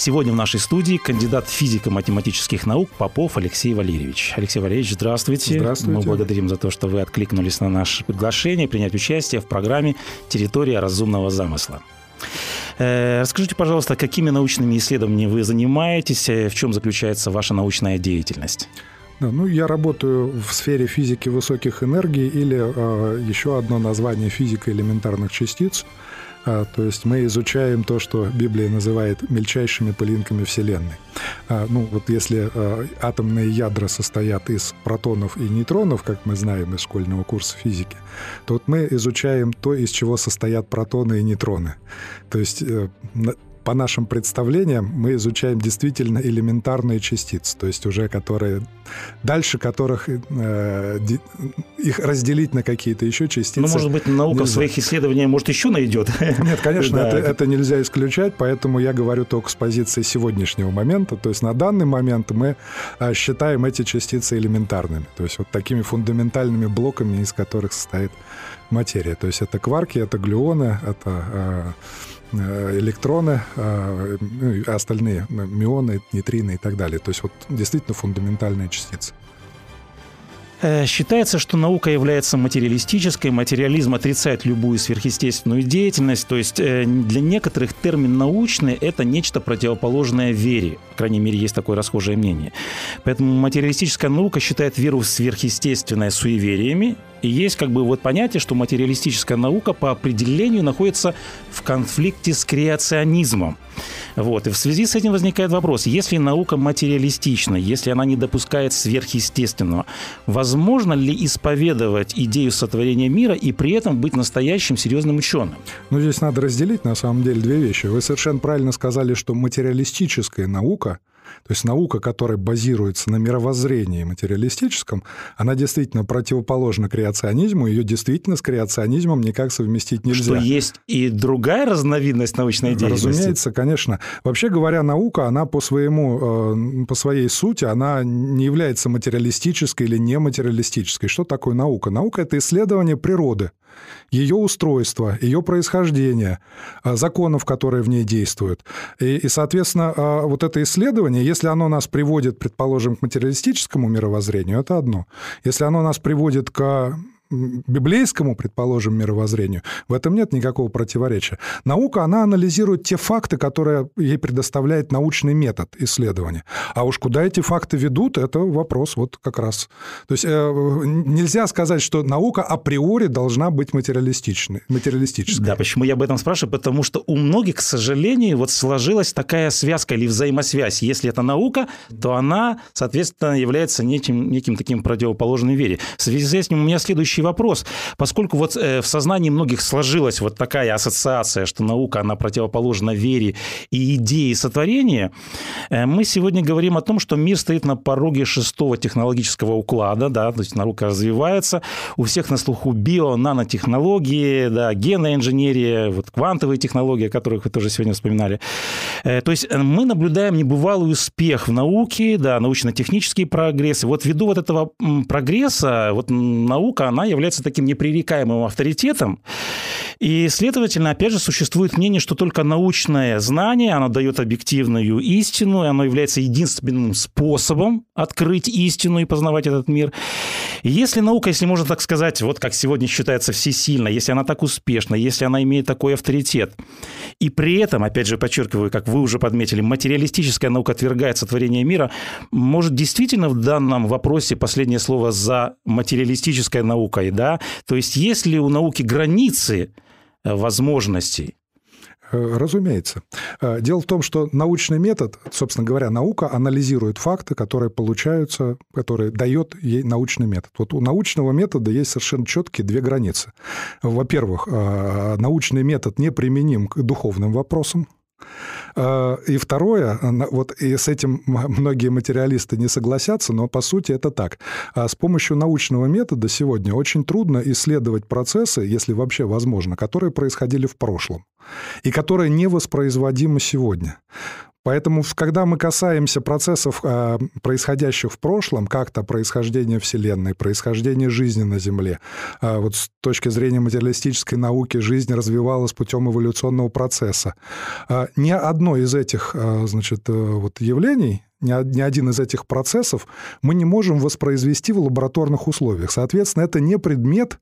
Сегодня в нашей студии кандидат физико-математических наук Попов Алексей Валерьевич. Алексей Валерьевич, здравствуйте. Здравствуйте. Мы благодарим за то, что вы откликнулись на наше приглашение принять участие в программе «Территория разумного замысла». Э, расскажите, пожалуйста, какими научными исследованиями вы занимаетесь, э, в чем заключается ваша научная деятельность? Да, ну, я работаю в сфере физики высоких энергий или э, еще одно название физика элементарных частиц – а, то есть мы изучаем то, что Библия называет мельчайшими пылинками Вселенной. А, ну вот если а, атомные ядра состоят из протонов и нейтронов, как мы знаем из школьного курса физики, то вот мы изучаем то, из чего состоят протоны и нейтроны. То есть э, по нашим представлениям мы изучаем действительно элементарные частицы, то есть уже которые дальше которых э, их разделить на какие-то еще частицы. Ну, может быть, наука нельзя. в своих исследованиях может еще найдет. Нет, конечно, да. это, это нельзя исключать, поэтому я говорю только с позиции сегодняшнего момента. То есть на данный момент мы э, считаем эти частицы элементарными, то есть вот такими фундаментальными блоками, из которых состоит материя. То есть это кварки, это глюоны, это Э, электроны, а, ну, остальные мионы, нейтрины и так далее. То есть вот действительно фундаментальные частицы. Э, считается, что наука является материалистической, материализм отрицает любую сверхъестественную деятельность, то есть э, для некоторых термин научный – это нечто противоположное вере, по крайней мере, есть такое расхожее мнение. Поэтому материалистическая наука считает веру в сверхъестественное суевериями, и есть как бы вот понятие, что материалистическая наука по определению находится в конфликте с креационизмом. Вот. И в связи с этим возникает вопрос, если наука материалистична, если она не допускает сверхъестественного, возможно ли исповедовать идею сотворения мира и при этом быть настоящим серьезным ученым? Ну, здесь надо разделить, на самом деле, две вещи. Вы совершенно правильно сказали, что материалистическая наука – то есть наука, которая базируется на мировоззрении материалистическом, она действительно противоположна креационизму, ее действительно с креационизмом никак совместить нельзя. Что есть и другая разновидность научной деятельности? Разумеется, конечно. Вообще говоря, наука, она по, своему, э, по своей сути, она не является материалистической или нематериалистической. Что такое наука? Наука – это исследование природы ее устройство, ее происхождение, а, законов, которые в ней действуют. И, и, соответственно, а, вот это исследование, если оно нас приводит, предположим, к материалистическому мировоззрению, это одно. Если оно нас приводит к библейскому, предположим, мировоззрению, в этом нет никакого противоречия. Наука, она анализирует те факты, которые ей предоставляет научный метод исследования. А уж куда эти факты ведут, это вопрос вот как раз. То есть э, нельзя сказать, что наука априори должна быть материалистичной, материалистической. Да, почему я об этом спрашиваю? Потому что у многих, к сожалению, вот сложилась такая связка или взаимосвязь. Если это наука, то она, соответственно, является неким, неким таким противоположным вере. В связи с этим у меня следующий следующий вопрос. Поскольку вот э, в сознании многих сложилась вот такая ассоциация, что наука, она противоположна вере и идее сотворения, э, мы сегодня говорим о том, что мир стоит на пороге шестого технологического уклада, да, то есть наука развивается, у всех на слуху био, нанотехнологии, да, генная инженерия, вот квантовые технологии, о которых вы тоже сегодня вспоминали. Э, то есть мы наблюдаем небывалый успех в науке, да, научно-технический прогресс. И вот ввиду вот этого прогресса, вот наука, она является таким непререкаемым авторитетом. И, следовательно, опять же, существует мнение, что только научное знание, оно дает объективную истину, и оно является единственным способом открыть истину и познавать этот мир. Если наука, если можно так сказать, вот как сегодня считается всесильной, если она так успешна, если она имеет такой авторитет, и при этом, опять же, подчеркиваю, как вы уже подметили, материалистическая наука отвергает сотворение мира, может действительно в данном вопросе последнее слово за материалистической наукой, да? То есть есть ли у науки границы, возможностей. Э, разумеется. Э, дело в том, что научный метод, собственно говоря, наука анализирует факты, которые получаются, которые дает ей научный метод. Вот у научного метода есть совершенно четкие две границы. Во-первых, научный метод не применим к духовным вопросам, и второе, вот и с этим многие материалисты не согласятся, но по сути это так. А с помощью научного метода сегодня очень трудно исследовать процессы, если вообще возможно, которые происходили в прошлом и которые невоспроизводимы сегодня. Поэтому, когда мы касаемся процессов, а, происходящих в прошлом, как-то происхождения Вселенной, происхождения жизни на Земле, а, вот с точки зрения материалистической науки жизнь развивалась путем эволюционного процесса. А, ни одно из этих значит, э, вот явлений ни один из этих процессов мы не можем воспроизвести в лабораторных условиях. Соответственно, это не предмет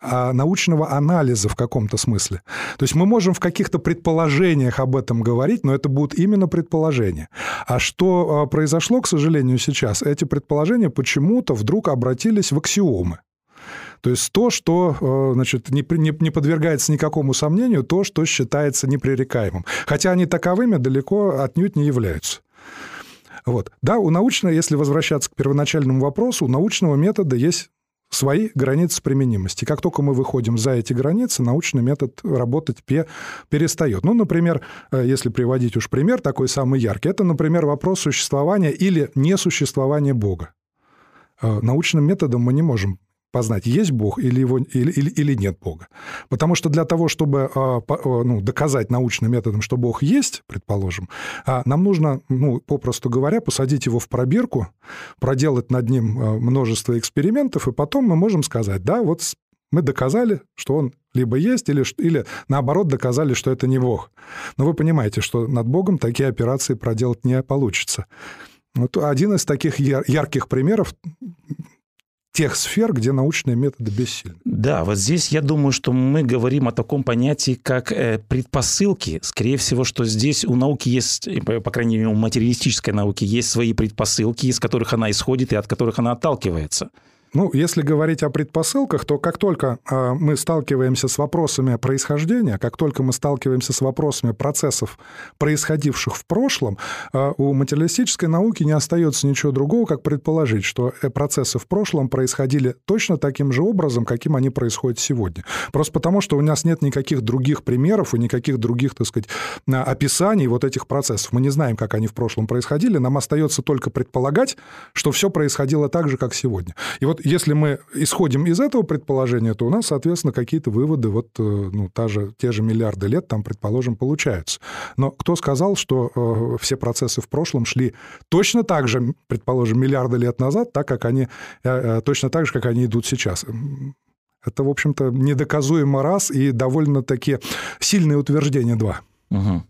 научного анализа в каком-то смысле. То есть мы можем в каких-то предположениях об этом говорить, но это будут именно предположения. А что а, произошло, к сожалению, сейчас? Эти предположения почему-то вдруг обратились в аксиомы. То есть то, что а, значит, не, не, не подвергается никакому сомнению, то, что считается непререкаемым. Хотя они таковыми далеко отнюдь не являются. Вот. Да, у научного, если возвращаться к первоначальному вопросу, у научного метода есть свои границы применимости. Как только мы выходим за эти границы, научный метод работать перестает. Ну, например, э, если приводить уж пример такой самый яркий, это, например, вопрос существования или несуществования Бога. Э, научным методом мы не можем познать, есть Бог или, его, или, или, или нет Бога. Потому что для того, чтобы а, а, ну, доказать научным методом, что Бог есть, предположим, а, нам нужно, ну, попросту говоря, посадить его в пробирку, проделать над ним множество экспериментов, и потом мы можем сказать, да, вот мы доказали, что он либо есть, или, или наоборот доказали, что это не Бог. Но вы понимаете, что над Богом такие операции проделать не получится. Вот один из таких ярких примеров тех сфер, где научные методы бессильны. Да, вот здесь я думаю, что мы говорим о таком понятии, как э, предпосылки. Скорее всего, что здесь у науки есть, по крайней мере, у материалистической науки есть свои предпосылки, из которых она исходит и от которых она отталкивается. Ну, если говорить о предпосылках, то как только а, мы сталкиваемся с вопросами происхождения, как только мы сталкиваемся с вопросами процессов, происходивших в прошлом, а, у материалистической науки не остается ничего другого, как предположить, что э, процессы в прошлом происходили точно таким же образом, каким они происходят сегодня. Просто потому, что у нас нет никаких других примеров и никаких других, так сказать, описаний вот этих процессов. Мы не знаем, как они в прошлом происходили, нам остается только предполагать, что все происходило так же, как сегодня. И вот если мы исходим из этого предположения, то у нас, соответственно, какие-то выводы, вот э, ну, та же, те же миллиарды лет, там, предположим, получаются. Но кто сказал, что э, все процессы в прошлом шли точно так же, предположим, миллиарды лет назад, так как они, э, э, точно так же, как они идут сейчас? Это, в общем-то, недоказуемо раз и довольно-таки сильные утверждения два. Угу.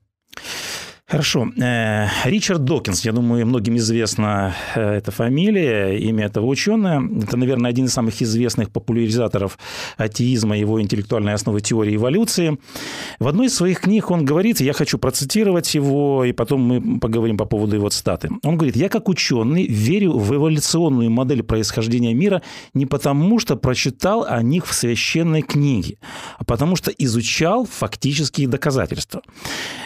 Хорошо. Э, Ричард Докинс, я думаю, многим известна э, эта фамилия, имя этого ученого. Это, наверное, один из самых известных популяризаторов атеизма, его интеллектуальной основы теории эволюции. В одной из своих книг он говорит, я хочу процитировать его, и потом мы поговорим по поводу его цитаты. Он говорит, я как ученый верю в эволюционную модель происхождения мира не потому, что прочитал о них в священной книге, а потому что изучал фактические доказательства.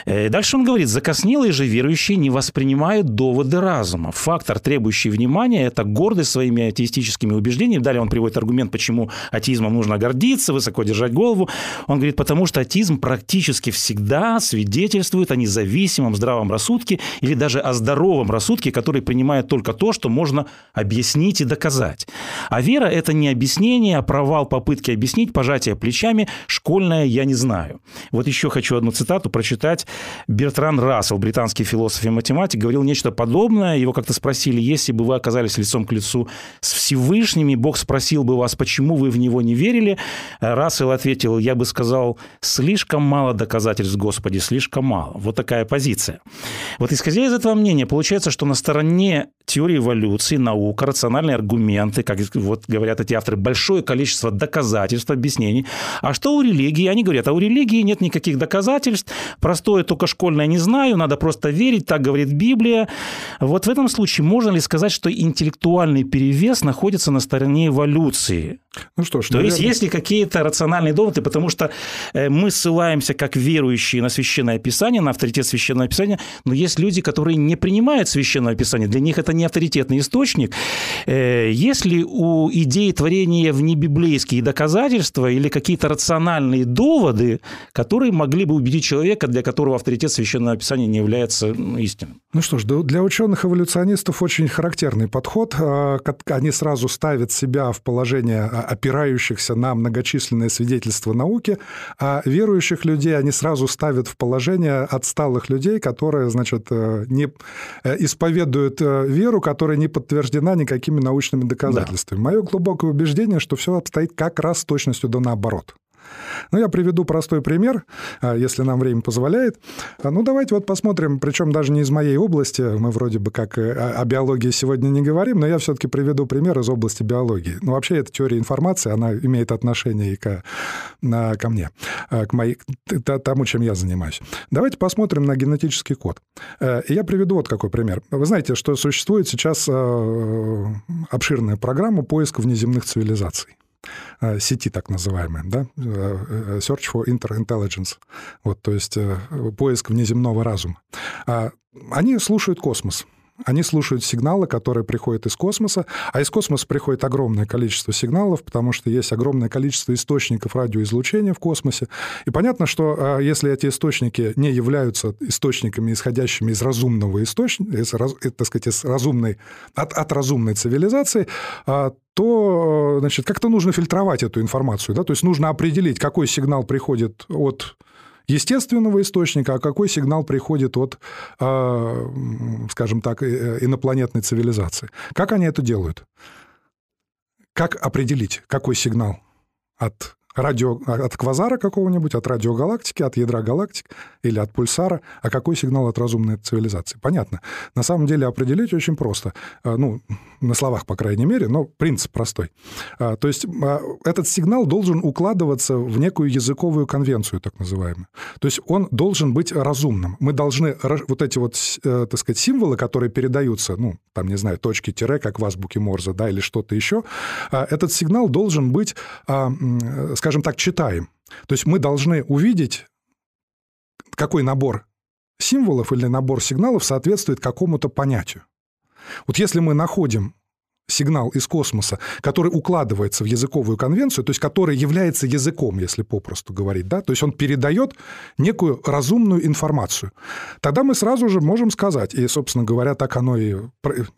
Э, дальше он говорит, Закоснелые же верующие не воспринимают доводы разума. Фактор, требующий внимания, это гордость своими атеистическими убеждениями. Далее он приводит аргумент, почему атеизмом нужно гордиться, высоко держать голову. Он говорит, потому что атеизм практически всегда свидетельствует о независимом здравом рассудке или даже о здоровом рассудке, который принимает только то, что можно объяснить и доказать. А вера – это не объяснение, а провал попытки объяснить, пожатие плечами, школьное «я не знаю». Вот еще хочу одну цитату прочитать. Бертран Рассел Рассел, британский философ и математик, говорил нечто подобное. Его как-то спросили, если бы вы оказались лицом к лицу с Всевышними, Бог спросил бы вас, почему вы в него не верили. Рассел ответил, я бы сказал, слишком мало доказательств, Господи, слишком мало. Вот такая позиция. Вот исходя из этого мнения, получается, что на стороне теории эволюции, наука, рациональные аргументы, как вот говорят эти авторы, большое количество доказательств, объяснений. А что у религии? Они говорят, а у религии нет никаких доказательств, простое только школьное не знаю, надо просто верить, так говорит Библия. Вот в этом случае можно ли сказать, что интеллектуальный перевес находится на стороне эволюции? Ну что ж, То наверное... есть есть ли какие-то рациональные доводы, потому что э, мы ссылаемся как верующие на священное писание, на авторитет священного писания, но есть люди, которые не принимают священное писание, для них это не авторитетный источник. Э, есть ли у идеи творения внебиблейские доказательства или какие-то рациональные доводы, которые могли бы убедить человека, для которого авторитет священного писания исследование не является ну, истинным. Ну что ж, для ученых-эволюционистов очень характерный подход. А, они сразу ставят себя в положение а, опирающихся на многочисленные свидетельства науки, а верующих людей они сразу ставят в положение отсталых людей, которые, значит, э, не э, исповедуют э, веру, которая не подтверждена никакими научными доказательствами. Да. Мое глубокое убеждение, что все обстоит как раз с точностью до наоборот. Ну, я приведу простой пример, а, если нам время позволяет. А, ну, давайте вот посмотрим, причем даже не из моей области, мы вроде бы как о биологии сегодня не говорим, но я все-таки приведу пример из области биологии. Ну, вообще, эта теория информации, она имеет отношение и к, ко мне, а, к моей, тому, чем я занимаюсь. Давайте посмотрим на генетический код. Э, я приведу вот какой пример. Вы знаете, что существует сейчас обширная программа поиска внеземных цивилизаций. Э, сети так называемые, да, э, э, Search for Interintelligence, вот, то есть поиск внеземного разума. А они слушают космос, они слушают сигналы, которые приходят из космоса, а из космоса приходит огромное количество сигналов, потому что есть огромное количество источников радиоизлучения в космосе. И понятно, что а, если эти источники не являются источниками, исходящими из разумного источника, из, так сказать, из разумной, от, от разумной цивилизации, а, то значит, как-то нужно фильтровать эту информацию. Да? То есть нужно определить, какой сигнал приходит от естественного источника, а какой сигнал приходит от, а, скажем так, э, инопланетной цивилизации. Как они это делают? Как определить, какой сигнал от радио, от квазара какого-нибудь, от радиогалактики, от ядра галактик или от пульсара, а какой сигнал от разумной цивилизации. Понятно. На самом деле определить очень просто. А, ну, на словах, по крайней мере, но принцип простой. А, то есть а, этот сигнал должен укладываться в некую языковую конвенцию, так называемую. То есть он должен быть разумным. Мы должны вот эти вот, э, так сказать, символы, которые передаются, ну, там, не знаю, точки тире, как в азбуке Морзе, да, или что-то еще, этот сигнал должен быть скажем так, читаем. То есть мы должны увидеть, какой набор символов или набор сигналов соответствует какому-то понятию. Вот если мы находим сигнал из космоса, который укладывается в языковую конвенцию, то есть который является языком, если попросту говорить, да, то есть он передает некую разумную информацию. Тогда мы сразу же можем сказать, и, собственно говоря, так оно и...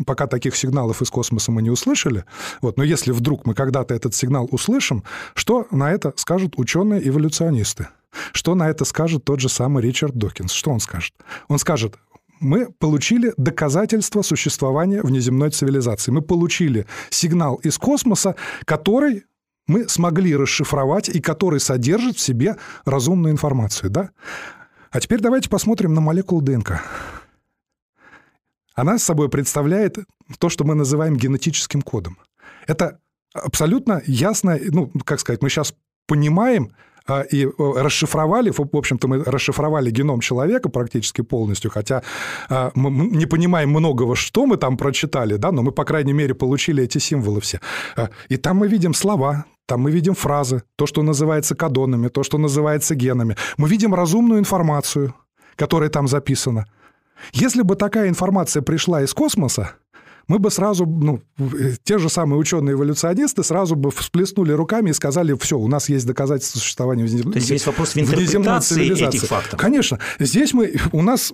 Пока таких сигналов из космоса мы не услышали, вот, но если вдруг мы когда-то этот сигнал услышим, что на это скажут ученые-эволюционисты? Что на это скажет тот же самый Ричард Докинс? Что он скажет? Он скажет, мы получили доказательство существования внеземной цивилизации. Мы получили сигнал из космоса, который мы смогли расшифровать и который содержит в себе разумную информацию. Да? А теперь давайте посмотрим на молекулу ДНК. Она собой представляет то, что мы называем генетическим кодом. Это абсолютно ясно, ну, как сказать, мы сейчас понимаем, и расшифровали, в общем-то, мы расшифровали геном человека практически полностью, хотя а, мы не понимаем многого, что мы там прочитали, да, но мы, по крайней мере, получили эти символы все. А, и там мы видим слова, там мы видим фразы, то, что называется кадонами, то, что называется генами. Мы видим разумную информацию, которая там записана. Если бы такая информация пришла из космоса, мы бы сразу, ну, те же самые ученые-эволюционисты сразу бы всплеснули руками и сказали, все, у нас есть доказательства существования внеземной То есть есть вопрос в интерпретации этих фактов. Конечно. Здесь мы, у нас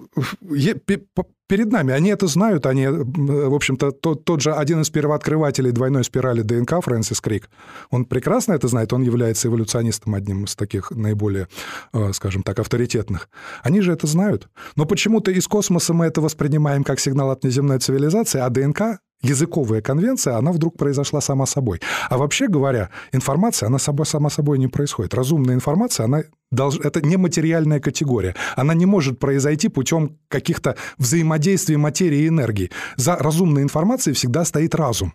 перед нами. Они это знают, они, в общем-то, тот, тот же один из первооткрывателей двойной спирали ДНК, Фрэнсис Крик, он прекрасно это знает, он является эволюционистом одним из таких наиболее, э, скажем так, авторитетных. Они же это знают. Но почему-то из космоса мы это воспринимаем как сигнал от неземной цивилизации, а ДНК языковая конвенция, она вдруг произошла сама собой. А вообще говоря, информация, она сама, сама собой не происходит. Разумная информация, она долж... это нематериальная категория. Она не может произойти путем каких-то взаимодействий материи и энергии. За разумной информацией всегда стоит разум.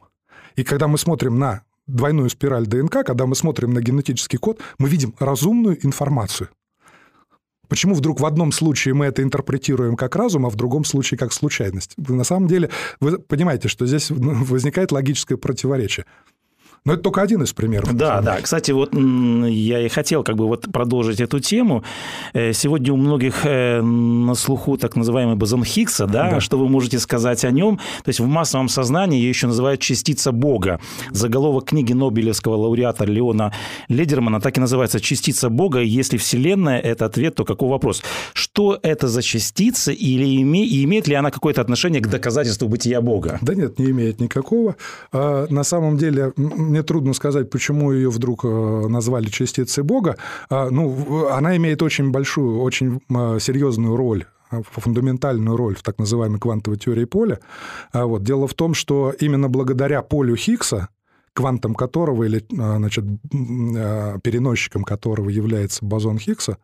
И когда мы смотрим на двойную спираль ДНК, когда мы смотрим на генетический код, мы видим разумную информацию. Почему вдруг в одном случае мы это интерпретируем как разум, а в другом случае как случайность? На самом деле вы понимаете, что здесь возникает логическое противоречие. Но это только один из примеров. Да, да. Кстати, вот я и хотел как бы вот продолжить эту тему. Э, сегодня у многих э, на слуху так называемый бозон Хиггса, да? да, что вы можете сказать о нем? То есть в массовом сознании ее еще называют частица Бога. Заголовок книги Нобелевского лауреата Леона Ледермана так и называется «Частица Бога». Если Вселенная – это ответ, то какой вопрос? что это за частица или име, и имеет ли она какое-то отношение к доказательству бытия Бога? Да нет, не имеет никакого. А, на самом деле, мне трудно сказать, почему ее вдруг э, назвали частицей Бога. А, ну, она имеет очень большую, очень а, серьезную роль фундаментальную роль в так называемой квантовой теории поля. Вот. Дело в том, что именно благодаря полю Хиггса квантом которого или а, значит, а, переносчиком которого является бозон Хиггса,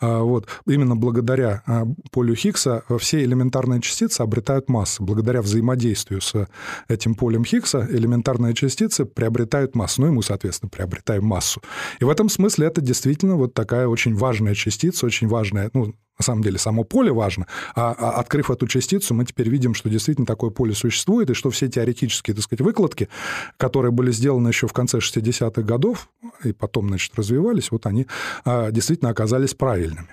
а, вот, именно благодаря полю Хиггса все элементарные частицы обретают массу. Благодаря взаимодействию с этим полем Хиггса элементарные частицы приобретают массу, ну и мы, соответственно, приобретаем массу. И в этом смысле это действительно вот такая очень важная частица, очень важная, ну, на самом деле само поле важно, а, а открыв эту частицу, мы теперь видим, что действительно такое поле существует, и что все теоретические, так сказать, выкладки, которые были сделаны еще в конце 60-х годов, и потом, значит, развивались, вот они а, действительно оказались правильными.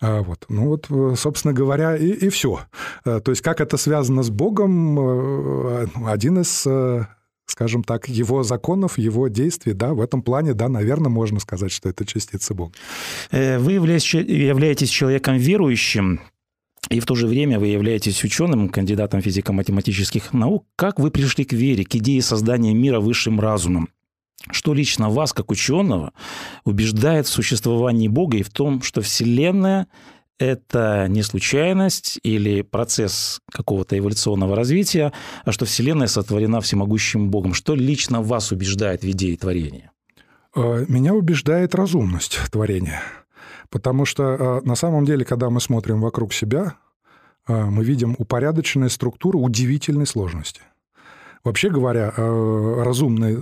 А, вот. Ну вот, э, собственно говоря, и, и все. Э, то есть как это связано с Богом, э, один из скажем так, его законов, его действий, да, в этом плане, да, наверное, можно сказать, что это частица Бога. Э, вы являетесь человеком верующим, и в то же время вы являетесь ученым, кандидатом физико-математических наук. Как вы пришли к вере, к идее создания мира высшим разумом? Что лично вас, как ученого, убеждает в существовании Бога и в том, что Вселенная это не случайность или процесс какого-то эволюционного развития, а что Вселенная сотворена всемогущим Богом. Что лично вас убеждает в идее творения? Э, меня убеждает разумность творения. Потому что э, на самом деле, когда мы смотрим вокруг себя, э, мы видим упорядоченные структуры удивительной сложности. Вообще говоря, разумный,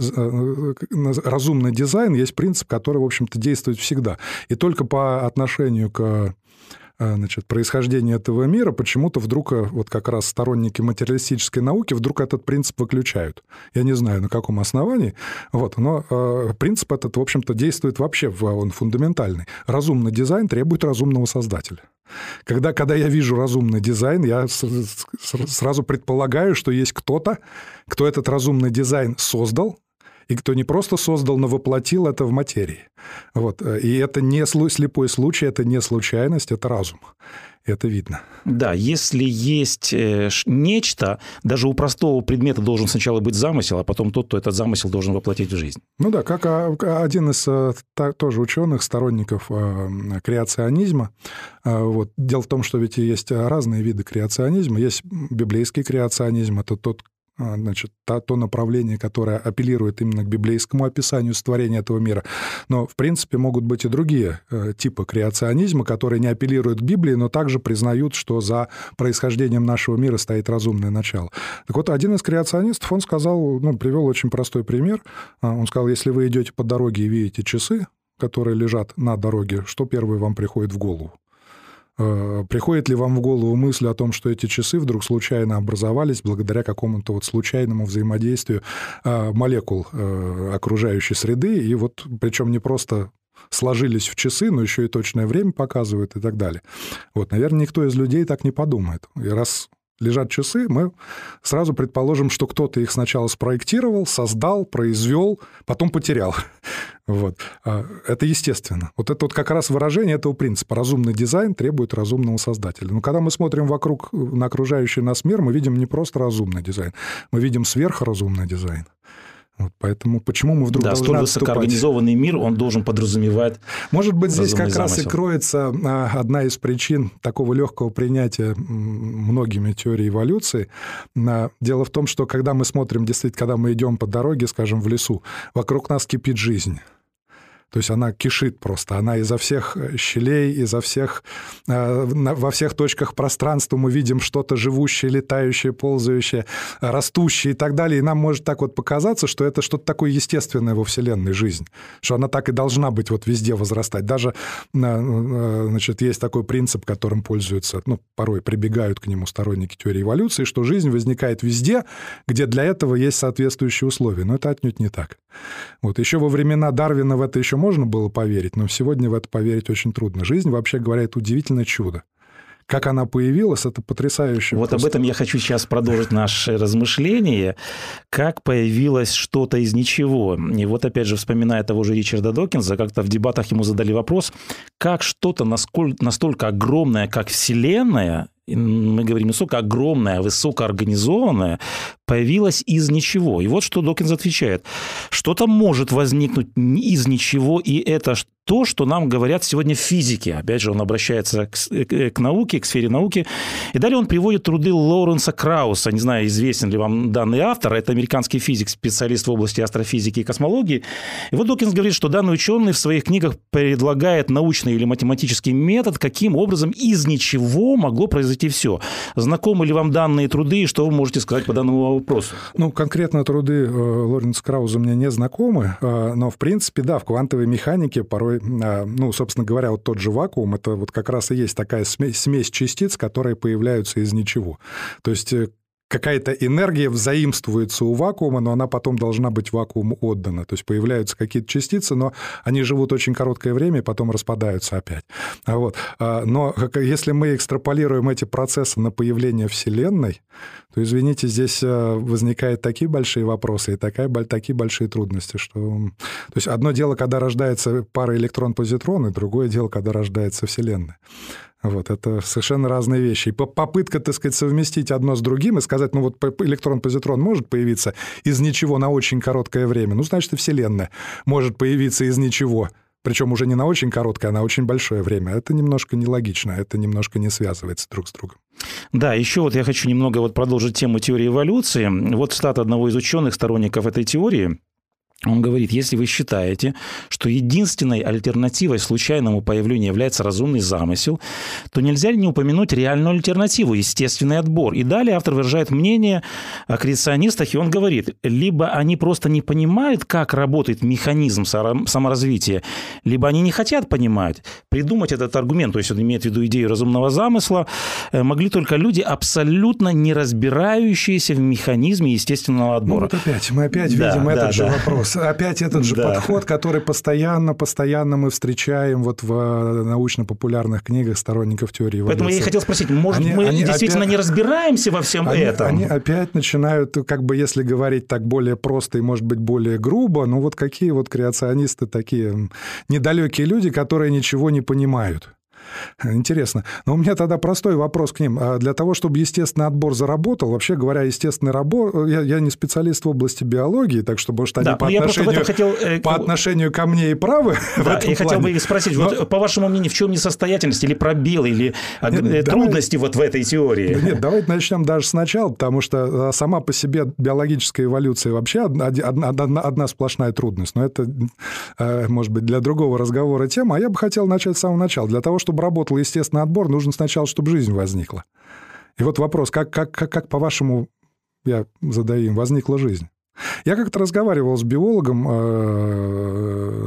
разумный дизайн есть принцип, который, в общем-то, действует всегда. И только по отношению к значит, происхождения этого мира, почему-то вдруг э, вот как раз сторонники материалистической науки вдруг этот принцип выключают. Я не знаю, на каком основании, вот, но э, принцип этот, в общем-то, действует вообще, он фундаментальный. Разумный дизайн требует разумного создателя. Когда, когда я вижу разумный дизайн, я сразу предполагаю, что есть кто-то, кто этот разумный дизайн создал, и кто не просто создал, но воплотил это в материи. Вот. И это не слепой случай, это не случайность, это разум. Это видно. Да, если есть э, нечто, даже у простого предмета должен сначала быть замысел, а потом тот, кто этот замысел должен воплотить в жизнь. Ну да, как а, один из э, тоже ученых, сторонников э, креационизма. Вот. Дело в том, что ведь есть разные виды креационизма. Есть библейский креационизм, это тот, значит, то, то направление, которое апеллирует именно к библейскому описанию створения этого мира. Но, в принципе, могут быть и другие э, типы креационизма, которые не апеллируют к Библии, но также признают, что за происхождением нашего мира стоит разумное начало. Так вот, один из креационистов, он сказал, ну, привел очень простой пример. А, он сказал, если вы идете по дороге и видите часы, которые лежат на дороге, что первое вам приходит в голову? Э, приходит ли вам в голову мысль о том, что эти часы вдруг случайно образовались благодаря какому-то вот случайному взаимодействию э, молекул э, окружающей среды, и вот причем не просто сложились в часы, но еще и точное время показывают и так далее. Вот, наверное, никто из людей так не подумает. И раз лежат часы, мы сразу предположим, что кто-то их сначала спроектировал, создал, произвел, потом потерял. Вот. А, это естественно. Вот это вот как раз выражение этого принципа. Разумный дизайн требует разумного создателя. Но когда мы смотрим вокруг на окружающий нас мир, мы видим не просто разумный дизайн, мы видим сверхразумный дизайн. Вот поэтому почему мы вдруг да, должны столь высокоорганизованный мир, он должен подразумевать Может быть, здесь как замысел. раз и кроется а, одна из причин такого легкого принятия многими теорий эволюции. Дело в том, что когда мы смотрим, действительно, когда мы идем по дороге, скажем, в лесу, вокруг нас кипит жизнь. То есть она кишит просто, она изо всех э, щелей, изо всех, э, во всех точках пространства мы видим что-то живущее, летающее, ползающее, растущее и так далее. И нам может так вот показаться, что это что-то такое естественное во Вселенной жизнь, что она так и должна быть вот везде возрастать. Даже, э, значит, есть такой принцип, которым пользуются, ну, порой прибегают к нему сторонники теории эволюции, что жизнь возникает везде, где для этого есть соответствующие условия. Но это отнюдь не так. Вот еще во времена Дарвина в это еще можно было поверить, но сегодня в это поверить очень трудно. Жизнь, вообще говоря, это удивительное чудо. как она появилась, это потрясающе. Вот просто. об этом я хочу сейчас продолжить наше размышление. Как появилось что-то из ничего. И вот опять же, вспоминая того же Ричарда Докинза, как-то в дебатах ему задали вопрос, как что-то настолько огромное, как Вселенная, мы говорим не столько огромная, высокоорганизованная, появилась из ничего. И вот что Докинс отвечает. Что-то может возникнуть из ничего, и это то, что нам говорят сегодня в физике. Опять же, он обращается к, к науке, к сфере науки. И далее он приводит труды Лоуренса Крауса. Не знаю, известен ли вам данный автор. Это американский физик, специалист в области астрофизики и космологии. И вот Докинс говорит, что данный ученый в своих книгах предлагает научный или математический метод, каким образом из ничего могло произойти все. Знакомы ли вам данные труды, и что вы можете сказать по данному вопросу? Ну, конкретно труды э, Лоренса Крауза мне не знакомы, э, но, в принципе, да, в квантовой механике порой а, ну, собственно говоря, вот тот же вакуум, это вот как раз и есть такая смесь, смесь частиц, которые появляются из ничего. То есть э, какая-то энергия взаимствуется у вакуума, но она потом должна быть вакууму отдана. То есть появляются какие-то частицы, но они живут очень короткое время и потом распадаются опять. Вот. А, но если мы экстраполируем эти процессы на появление Вселенной, то, извините, здесь э, возникают такие большие вопросы и такая, такие большие трудности, что... То есть одно дело, когда рождается пара электрон-позитрон, и другое дело, когда рождается Вселенная. Вот, это совершенно разные вещи. И попытка, так сказать, совместить одно с другим и сказать, ну вот электрон-позитрон может появиться из ничего на очень короткое время, ну, значит, и Вселенная может появиться из ничего, причем уже не на очень короткое, а на очень большое время. Это немножко нелогично, это немножко не связывается друг с другом. Да, еще вот я хочу немного вот продолжить тему теории эволюции. Вот цитата одного из ученых, сторонников этой теории – он говорит, если вы считаете, что единственной альтернативой случайному появлению является разумный замысел, то нельзя ли не упомянуть реальную альтернативу, естественный отбор. И далее автор выражает мнение о креационистах, и он говорит, либо они просто не понимают, как работает механизм саморазвития, либо они не хотят понимать. Придумать этот аргумент, то есть он имеет в виду идею разумного замысла, э, могли только люди, абсолютно не разбирающиеся в механизме естественного отбора. Ну, вот опять, мы опять да, видим да, этот да. же вопрос опять этот же да. подход, который постоянно, постоянно мы встречаем вот в э, научно-популярных книгах сторонников теории эволюции. Поэтому я и хотел спросить, может, они, мы они действительно опять, не разбираемся во всем они, этом? Они опять начинают, как бы, если говорить так более просто и, может быть, более грубо, ну вот какие вот креационисты такие недалекие люди, которые ничего не понимают. Интересно. Но у меня тогда простой вопрос к ним. А для того, чтобы естественный отбор заработал, вообще говоря, естественный отбор, я, я не специалист в области биологии, так что, может, они да, по, отношению, хотел, э, по отношению ко мне и правы да, Я хотел бы спросить, Но... вот, по вашему мнению, в чем несостоятельность или пробел, или нет, э, трудности давай... вот в этой теории? Нет, давайте начнем даже сначала, потому что сама по себе биологическая эволюция вообще одна, одна, одна, одна сплошная трудность. Но это, э, может быть, для другого разговора тема. А я бы хотел начать с самого начала. Для того, чтобы чтобы работал естественный отбор, нужно сначала, чтобы жизнь возникла. И вот вопрос, как, как, как, как по-вашему, я задаю им, возникла жизнь? Я как-то разговаривал с биологом, э,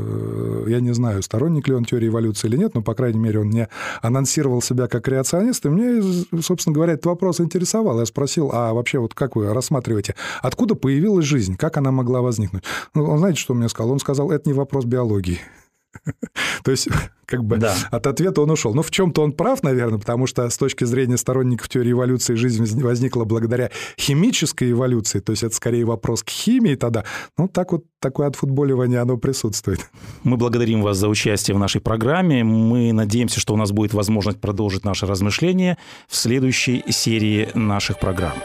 я не знаю, сторонник ли он теории эволюции или нет, но, по крайней мере, он мне анонсировал себя как креационист, и мне, собственно говоря, этот вопрос интересовал. Я спросил, а вообще вот как вы рассматриваете, откуда появилась жизнь, как она могла возникнуть? Ну, он знаете, что он мне сказал? Он сказал, это не вопрос биологии. То есть, как бы да. от ответа он ушел. Но в чем-то он прав, наверное, потому что с точки зрения сторонников теории эволюции жизнь возникла благодаря химической эволюции, то есть это скорее вопрос к химии тогда. Ну, так вот, такое отфутболивание, оно присутствует. Мы благодарим вас за участие в нашей программе. Мы надеемся, что у нас будет возможность продолжить наше размышление в следующей серии наших программ.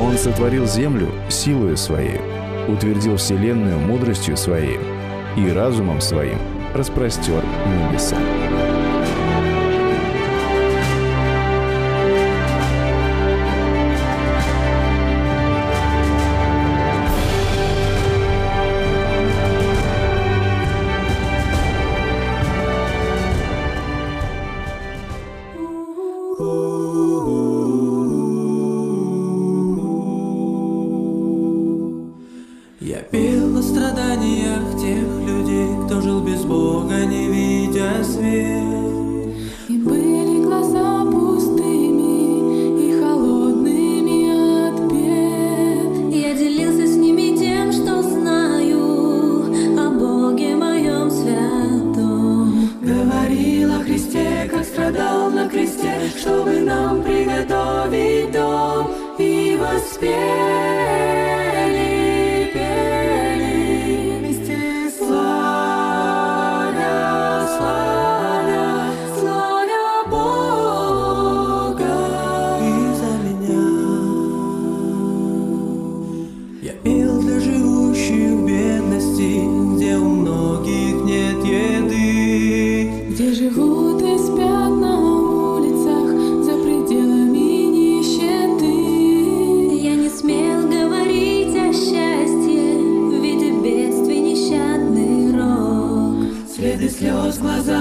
Он сотворил землю силою своей утвердил Вселенную мудростью Своей и разумом Своим распростер небеса. Говори los más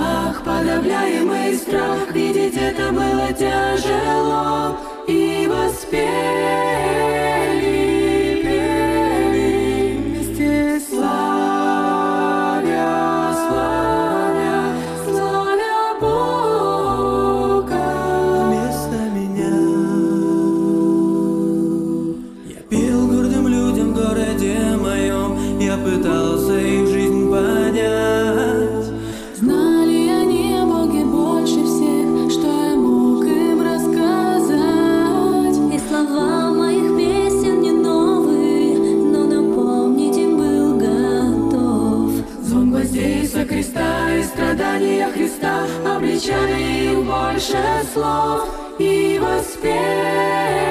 больше слов и воспеть.